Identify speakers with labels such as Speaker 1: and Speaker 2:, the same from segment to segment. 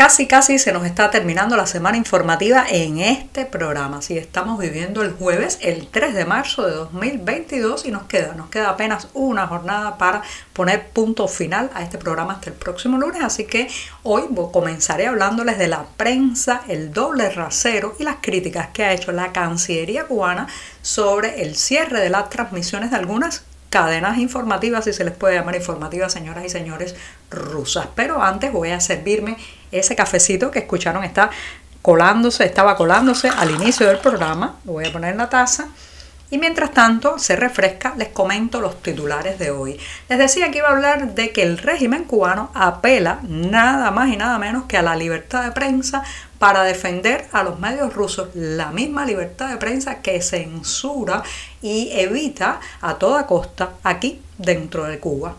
Speaker 1: Casi, casi se nos está terminando la semana informativa en este programa. Si estamos viviendo el jueves, el 3 de marzo de 2022 y nos queda, nos queda apenas una jornada para poner punto final a este programa hasta el próximo lunes. Así que hoy comenzaré hablándoles de la prensa, el doble rasero y las críticas que ha hecho la Cancillería cubana sobre el cierre de las transmisiones de algunas cadenas informativas, si se les puede llamar informativas, señoras y señores rusas. Pero antes voy a servirme ese cafecito que escucharon está colándose, estaba colándose al inicio del programa. Lo voy a poner en la taza. Y mientras tanto se refresca, les comento los titulares de hoy. Les decía que iba a hablar de que el régimen cubano apela nada más y nada menos que a la libertad de prensa para defender a los medios rusos, la misma libertad de prensa que censura y evita a toda costa aquí dentro de Cuba.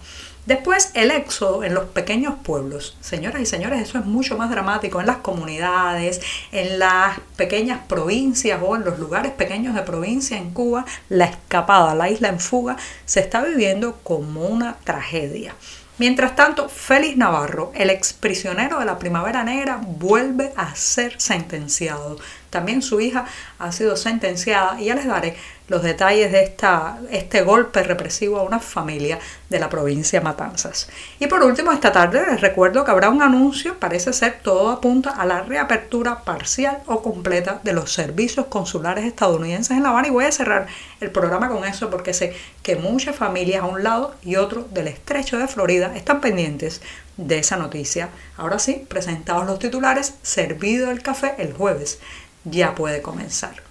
Speaker 1: Después, el éxodo en los pequeños pueblos. Señoras y señores, eso es mucho más dramático en las comunidades, en las pequeñas provincias o en los lugares pequeños de provincia en Cuba. La escapada, la isla en fuga, se está viviendo como una tragedia. Mientras tanto, Félix Navarro, el exprisionero de la Primavera Negra, vuelve a ser sentenciado. También su hija ha sido sentenciada y ya les daré los detalles de esta, este golpe represivo a una familia de la provincia de Matanzas. Y por último, esta tarde les recuerdo que habrá un anuncio, parece ser todo apunta a la reapertura parcial o completa de los servicios consulares estadounidenses en La Habana y voy a cerrar el programa con eso porque sé que muchas familias a un lado y otro del estrecho de Florida están pendientes de esa noticia. Ahora sí, presentados los titulares, servido el café el jueves, ya puede comenzar.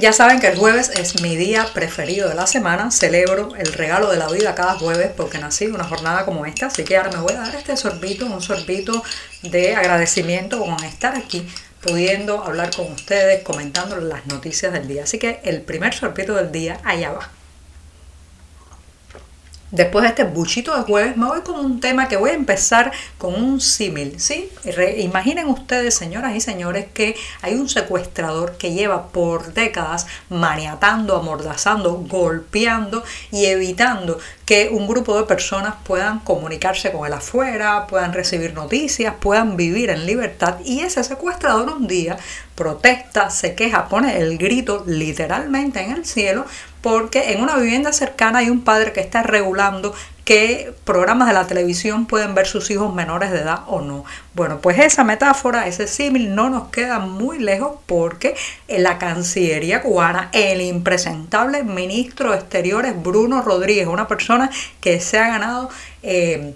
Speaker 1: Ya saben que el jueves es mi día preferido de la semana. Celebro el regalo de la vida cada jueves porque nací una jornada como esta. Así que ahora me voy a dar este sorbito, un sorbito de agradecimiento con estar aquí, pudiendo hablar con ustedes, comentando las noticias del día. Así que el primer sorbito del día, allá va. Después de este buchito de jueves, me voy con un tema que voy a empezar con un símil, ¿sí? imaginen ustedes, señoras y señores, que hay un secuestrador que lleva por décadas maniatando, amordazando, golpeando y evitando que un grupo de personas puedan comunicarse con él afuera, puedan recibir noticias, puedan vivir en libertad. Y ese secuestrador un día protesta, se queja, pone el grito literalmente en el cielo porque en una vivienda cercana hay un padre que está regulando qué programas de la televisión pueden ver sus hijos menores de edad o no. Bueno, pues esa metáfora, ese símil no nos queda muy lejos porque en la Cancillería cubana, el impresentable ministro de Exteriores Bruno Rodríguez, una persona que se ha ganado... Eh,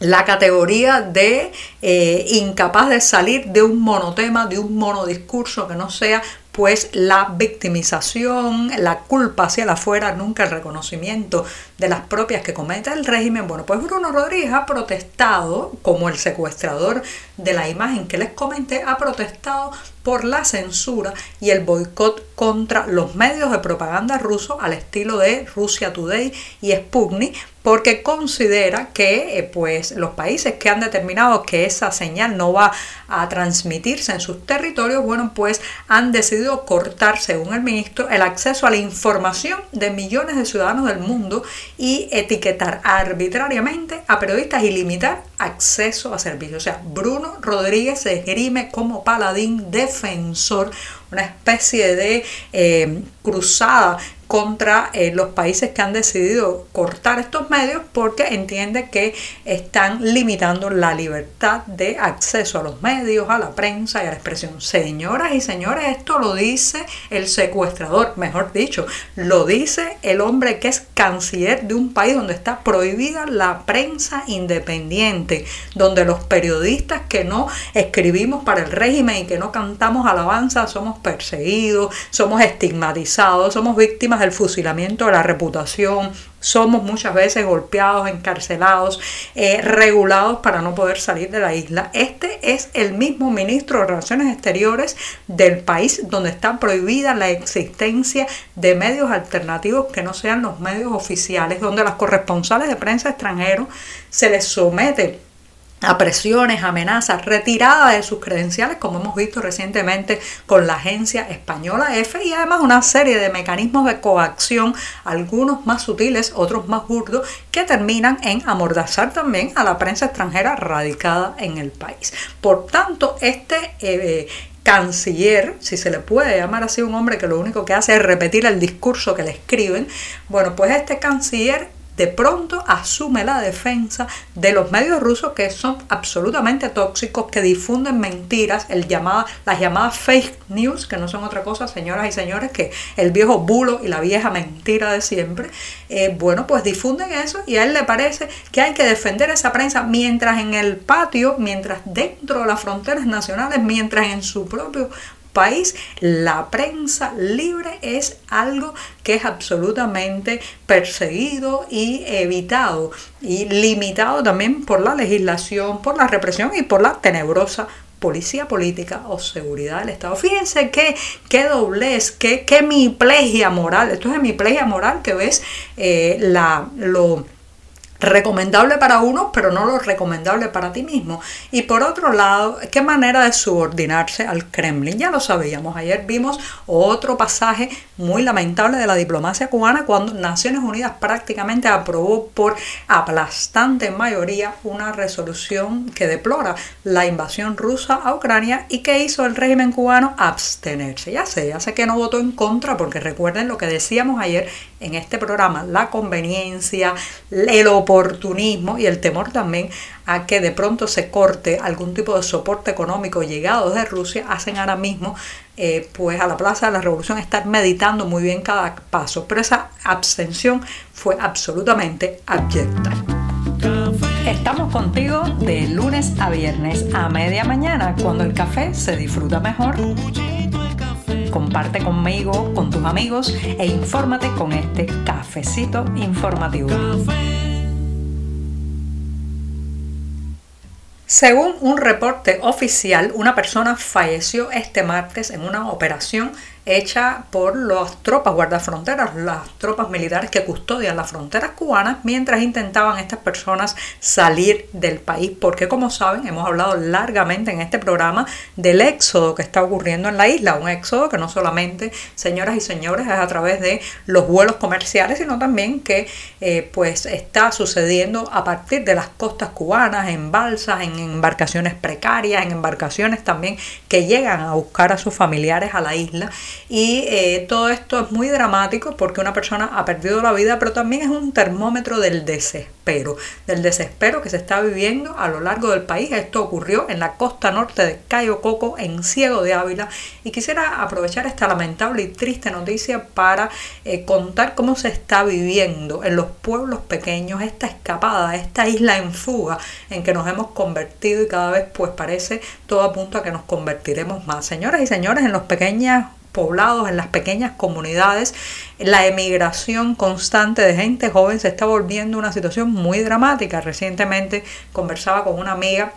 Speaker 1: la categoría de eh, incapaz de salir de un monotema, de un monodiscurso que no sea pues la victimización, la culpa hacia afuera, nunca el reconocimiento de las propias que comete el régimen. Bueno, pues Bruno Rodríguez ha protestado, como el secuestrador de la imagen que les comenté, ha protestado por la censura y el boicot contra los medios de propaganda rusos al estilo de Russia Today y Sputnik porque considera que eh, pues, los países que han determinado que esa señal no va a transmitirse en sus territorios, bueno, pues han decidido cortar, según el ministro, el acceso a la información de millones de ciudadanos del mundo y etiquetar arbitrariamente a periodistas y limitar acceso a servicios. O sea, Bruno Rodríguez se esgrime como paladín defensor, una especie de eh, cruzada contra eh, los países que han decidido cortar estos medios porque entiende que están limitando la libertad de acceso a los medios, a la prensa y a la expresión. Señoras y señores, esto lo dice el secuestrador, mejor dicho, lo dice el hombre que es canciller de un país donde está prohibida la prensa independiente, donde los periodistas que no escribimos para el régimen y que no cantamos alabanza somos perseguidos, somos estigmatizados, somos víctimas del fusilamiento de la reputación, somos muchas veces golpeados, encarcelados, eh, regulados para no poder salir de la isla. Este es el mismo ministro de Relaciones Exteriores del país donde está prohibida la existencia de medios alternativos que no sean los medios oficiales, donde las corresponsales de prensa extranjeros se les somete a presiones, amenazas, retirada de sus credenciales, como hemos visto recientemente con la agencia española EFE, y además una serie de mecanismos de coacción, algunos más sutiles, otros más burdos, que terminan en amordazar también a la prensa extranjera radicada en el país. Por tanto, este eh, canciller, si se le puede llamar así un hombre que lo único que hace es repetir el discurso que le escriben, bueno, pues este canciller de pronto asume la defensa de los medios rusos que son absolutamente tóxicos, que difunden mentiras, el llamada, las llamadas fake news, que no son otra cosa, señoras y señores, que el viejo bulo y la vieja mentira de siempre. Eh, bueno, pues difunden eso y a él le parece que hay que defender esa prensa mientras en el patio, mientras dentro de las fronteras nacionales, mientras en su propio país, la prensa libre es algo que es absolutamente perseguido y evitado y limitado también por la legislación, por la represión y por la tenebrosa policía política o seguridad del Estado. Fíjense qué, qué doblez, qué, qué miplegia moral. Esto es hemiplegia moral que ves eh, la, lo recomendable para uno, pero no lo recomendable para ti mismo. Y por otro lado, qué manera de subordinarse al Kremlin. Ya lo sabíamos, ayer vimos otro pasaje muy lamentable de la diplomacia cubana cuando Naciones Unidas prácticamente aprobó por aplastante mayoría una resolución que deplora la invasión rusa a Ucrania y que hizo el régimen cubano abstenerse. Ya sé, ya sé que no votó en contra porque recuerden lo que decíamos ayer en este programa, la conveniencia, el oportunismo y el temor también a que de pronto se corte algún tipo de soporte económico llegado de Rusia, hacen ahora mismo eh, pues a la Plaza de la Revolución estar meditando muy bien cada paso. Pero esa abstención fue absolutamente abyecta. Estamos contigo de lunes a viernes a media mañana, cuando el café se disfruta mejor. Comparte conmigo, con tus amigos e infórmate con este cafecito informativo. Según un reporte oficial, una persona falleció este martes en una operación hecha por las tropas guardafronteras, las tropas militares que custodian las fronteras cubanas, mientras intentaban estas personas salir del país. Porque como saben, hemos hablado largamente en este programa del éxodo que está ocurriendo en la isla, un éxodo que no solamente, señoras y señores, es a través de los vuelos comerciales, sino también que eh, pues está sucediendo a partir de las costas cubanas, en balsas, en embarcaciones precarias, en embarcaciones también que llegan a buscar a sus familiares a la isla y eh, todo esto es muy dramático porque una persona ha perdido la vida, pero también es un termómetro del desespero, del desespero que se está viviendo a lo largo del país. Esto ocurrió en la costa norte de Cayo Coco, en Ciego de Ávila, y quisiera aprovechar esta lamentable y triste noticia para eh, contar cómo se está viviendo en los pueblos pequeños esta escapada, esta isla en fuga en que nos hemos convertido y cada vez pues parece todo apunta a que nos convertiremos más. Señoras y señores, en los pequeños poblados, en las pequeñas comunidades, la emigración constante de gente joven se está volviendo una situación muy dramática. Recientemente conversaba con una amiga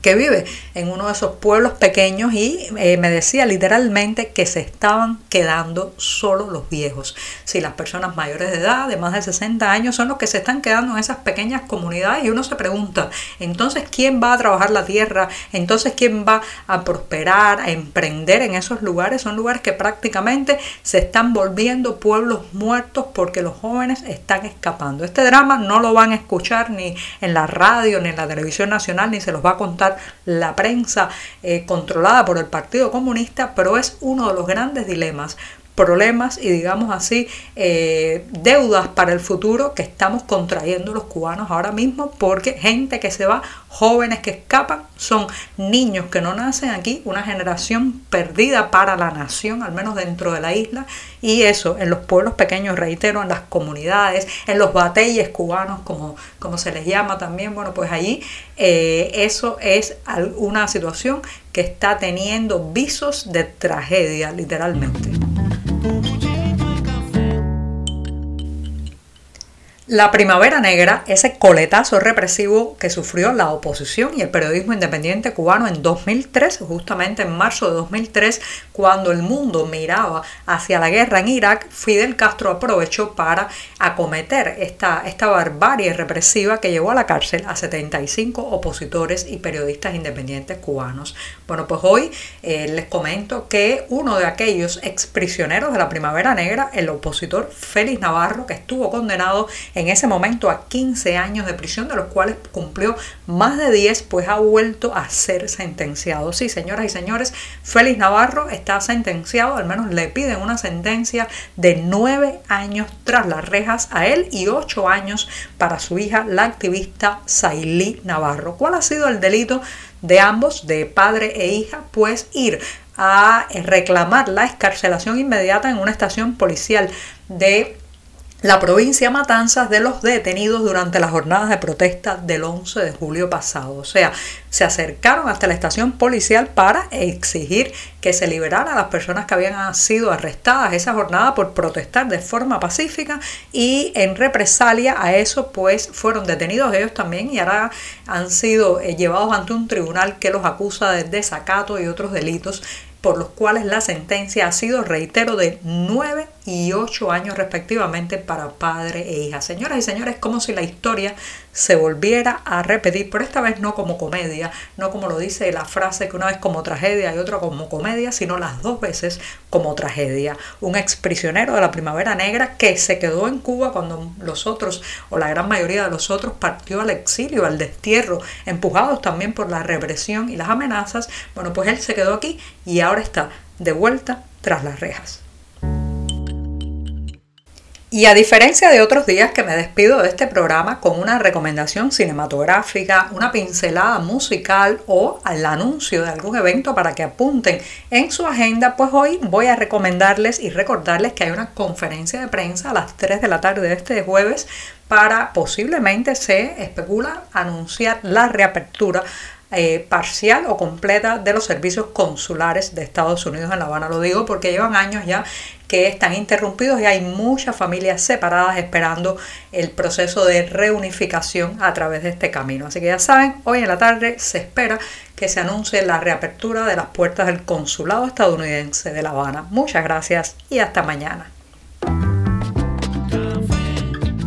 Speaker 1: que vive en uno de esos pueblos pequeños y eh, me decía literalmente que se estaban quedando solo los viejos. Si las personas mayores de edad, de más de 60 años, son los que se están quedando en esas pequeñas comunidades y uno se pregunta, entonces, ¿quién va a trabajar la tierra? Entonces, ¿quién va a prosperar, a emprender en esos lugares? Son lugares que prácticamente se están volviendo pueblos muertos porque los jóvenes están escapando. Este drama no lo van a escuchar ni en la radio, ni en la televisión nacional, ni se los va a contar la prensa eh, controlada por el Partido Comunista, pero es uno de los grandes dilemas problemas y digamos así eh, deudas para el futuro que estamos contrayendo los cubanos ahora mismo porque gente que se va, jóvenes que escapan, son niños que no nacen aquí, una generación perdida para la nación, al menos dentro de la isla, y eso en los pueblos pequeños, reitero, en las comunidades, en los bateyes cubanos, como, como se les llama también, bueno, pues allí eh, eso es una situación que está teniendo visos de tragedia, literalmente. um de La Primavera Negra, ese coletazo represivo que sufrió la oposición y el periodismo independiente cubano en 2003, justamente en marzo de 2003, cuando el mundo miraba hacia la guerra en Irak, Fidel Castro aprovechó para acometer esta, esta barbarie represiva que llevó a la cárcel a 75 opositores y periodistas independientes cubanos. Bueno, pues hoy eh, les comento que uno de aquellos exprisioneros de la Primavera Negra, el opositor Félix Navarro, que estuvo condenado en ese momento a 15 años de prisión, de los cuales cumplió más de 10, pues ha vuelto a ser sentenciado. Sí, señoras y señores, Félix Navarro está sentenciado, al menos le piden una sentencia de 9 años tras las rejas a él y 8 años para su hija, la activista Sailí Navarro. ¿Cuál ha sido el delito de ambos, de padre e hija? Pues ir a reclamar la escarcelación inmediata en una estación policial de la provincia Matanzas de los detenidos durante las jornadas de protesta del 11 de julio pasado. O sea, se acercaron hasta la estación policial para exigir que se liberaran a las personas que habían sido arrestadas esa jornada por protestar de forma pacífica y en represalia a eso pues fueron detenidos ellos también y ahora han sido eh, llevados ante un tribunal que los acusa de desacato y otros delitos por los cuales la sentencia ha sido, reitero, de 9 y 8 años respectivamente para padre e hija. Señoras y señores, como si la historia se volviera a repetir, pero esta vez no como comedia, no como lo dice la frase que una vez como tragedia y otra como comedia, sino las dos veces como tragedia. Un exprisionero de la Primavera Negra que se quedó en Cuba cuando los otros, o la gran mayoría de los otros, partió al exilio, al destierro, empujados también por la represión y las amenazas. Bueno, pues él se quedó aquí y ahora está de vuelta tras las rejas. Y a diferencia de otros días que me despido de este programa con una recomendación cinematográfica, una pincelada musical o el anuncio de algún evento para que apunten en su agenda, pues hoy voy a recomendarles y recordarles que hay una conferencia de prensa a las 3 de la tarde de este jueves para posiblemente se especula anunciar la reapertura eh, parcial o completa de los servicios consulares de Estados Unidos en La Habana. Lo digo porque llevan años ya que están interrumpidos y hay muchas familias separadas esperando el proceso de reunificación a través de este camino. Así que ya saben, hoy en la tarde se espera que se anuncie la reapertura de las puertas del consulado estadounidense de La Habana. Muchas gracias y hasta mañana.